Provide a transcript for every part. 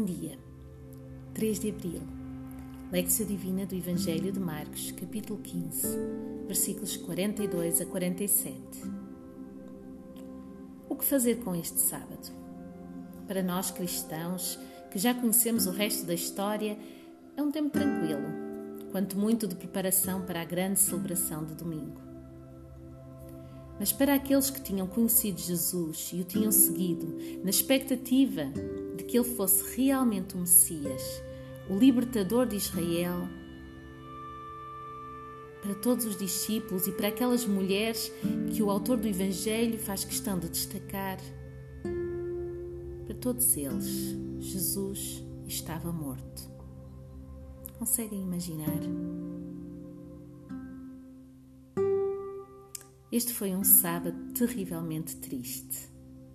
Bom dia. 3 de abril. Lexia Divina do Evangelho de Marcos, capítulo 15, versículos 42 a 47. O que fazer com este sábado? Para nós cristãos, que já conhecemos o resto da história, é um tempo tranquilo, quanto muito de preparação para a grande celebração de domingo. Mas para aqueles que tinham conhecido Jesus e o tinham seguido, na expectativa que ele fosse realmente o Messias, o libertador de Israel, para todos os discípulos e para aquelas mulheres que o autor do Evangelho faz questão de destacar, para todos eles, Jesus estava morto. Conseguem imaginar? Este foi um sábado terrivelmente triste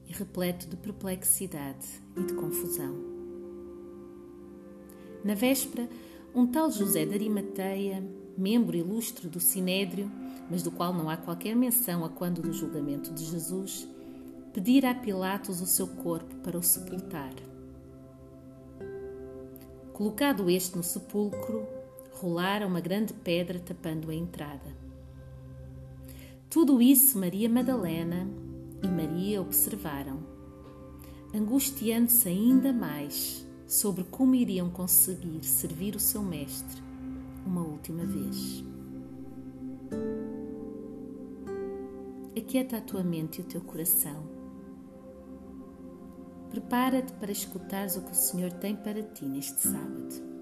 e repleto de perplexidade e de confusão. Na véspera, um tal José de Arimateia, membro ilustre do Sinédrio, mas do qual não há qualquer menção a quando do julgamento de Jesus, pedira a Pilatos o seu corpo para o sepultar. Colocado este no sepulcro, rolara uma grande pedra tapando a entrada. Tudo isso Maria Madalena e Maria observaram, angustiando-se ainda mais sobre como iriam conseguir servir o seu Mestre uma última vez. Aquieta a tua mente e o teu coração. Prepara-te para escutares o que o Senhor tem para ti neste sábado.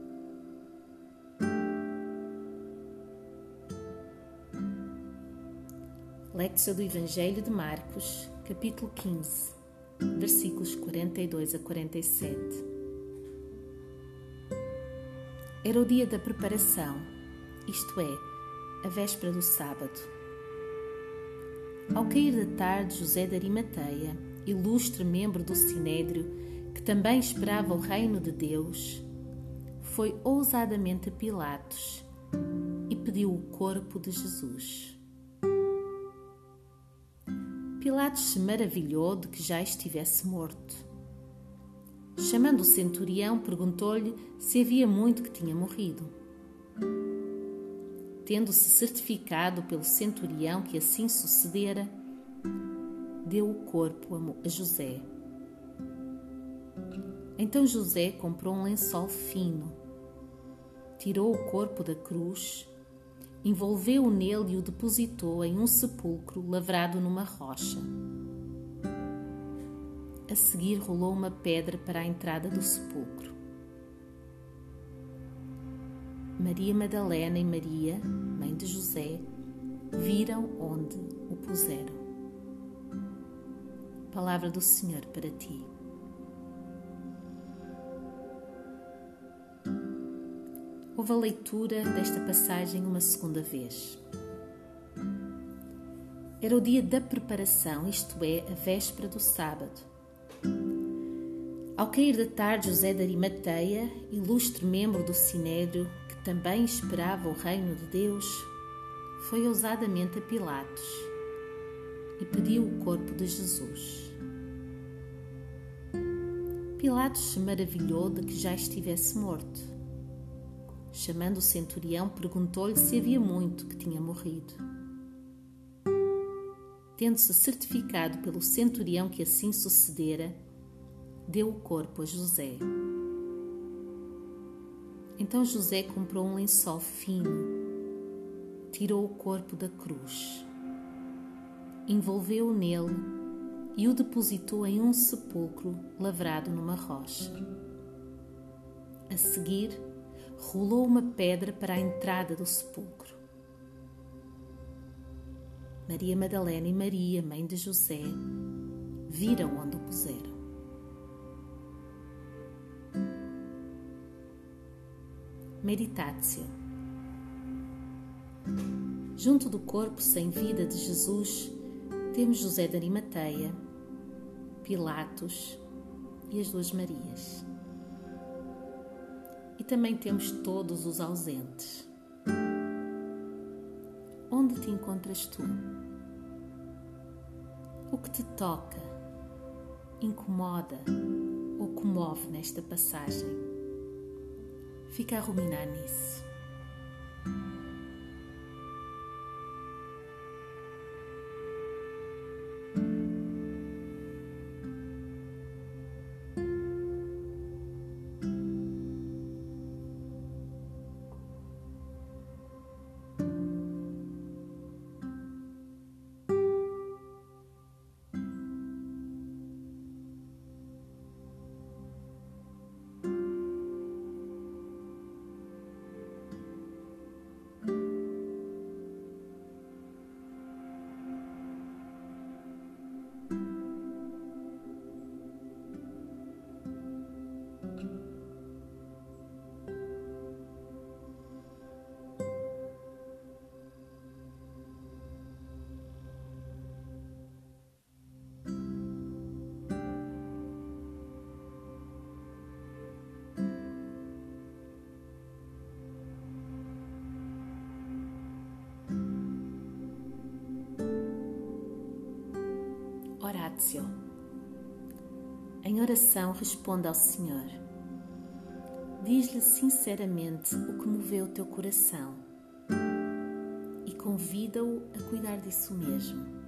Lectura do Evangelho de Marcos, capítulo 15, versículos 42 a 47. Era o dia da preparação, isto é, a véspera do sábado. Ao cair da tarde, José de Arimateia, ilustre membro do Sinédrio, que também esperava o reino de Deus, foi ousadamente a Pilatos e pediu o corpo de Jesus. Pilatos se maravilhou de que já estivesse morto. Chamando o centurião, perguntou-lhe se havia muito que tinha morrido. Tendo-se certificado pelo centurião que assim sucedera, deu o corpo a José. Então José comprou um lençol fino, tirou o corpo da cruz envolveu-o nele e o depositou em um sepulcro lavrado numa rocha. A seguir, rolou uma pedra para a entrada do sepulcro. Maria Madalena e Maria, mãe de José, viram onde o puseram. Palavra do Senhor para ti. Houve a leitura desta passagem uma segunda vez. Era o dia da preparação, isto é, a véspera do sábado. Ao cair da tarde, José de Arimateia, ilustre membro do Sinédrio, que também esperava o reino de Deus, foi ousadamente a Pilatos e pediu o corpo de Jesus. Pilatos se maravilhou de que já estivesse morto Chamando o centurião, perguntou-lhe se havia muito que tinha morrido. Tendo-se certificado pelo centurião que assim sucedera, deu o corpo a José. Então José comprou um lençol fino, tirou o corpo da cruz, envolveu-o nele e o depositou em um sepulcro lavrado numa rocha. A seguir, rolou uma pedra para a entrada do sepulcro. Maria Madalena e Maria, mãe de José, viram onde o puseram. Meditatio. Junto do corpo sem vida de Jesus, temos José de Arimateia, Pilatos e as duas Marias e também temos todos os ausentes. Onde te encontras tu? O que te toca, incomoda ou comove nesta passagem. Fica a ruminar nisso. Em oração, responda ao Senhor. Diz-lhe sinceramente o que moveu o teu coração e convida-o a cuidar disso mesmo.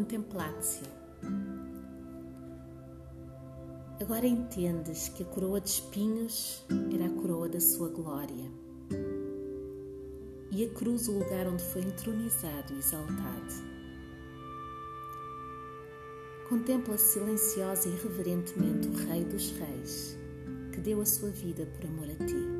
Contemplatio. Agora entendes que a coroa de espinhos era a coroa da sua glória e a cruz o lugar onde foi entronizado e exaltado. Contempla silenciosa e reverentemente o Rei dos Reis, que deu a sua vida por amor a ti.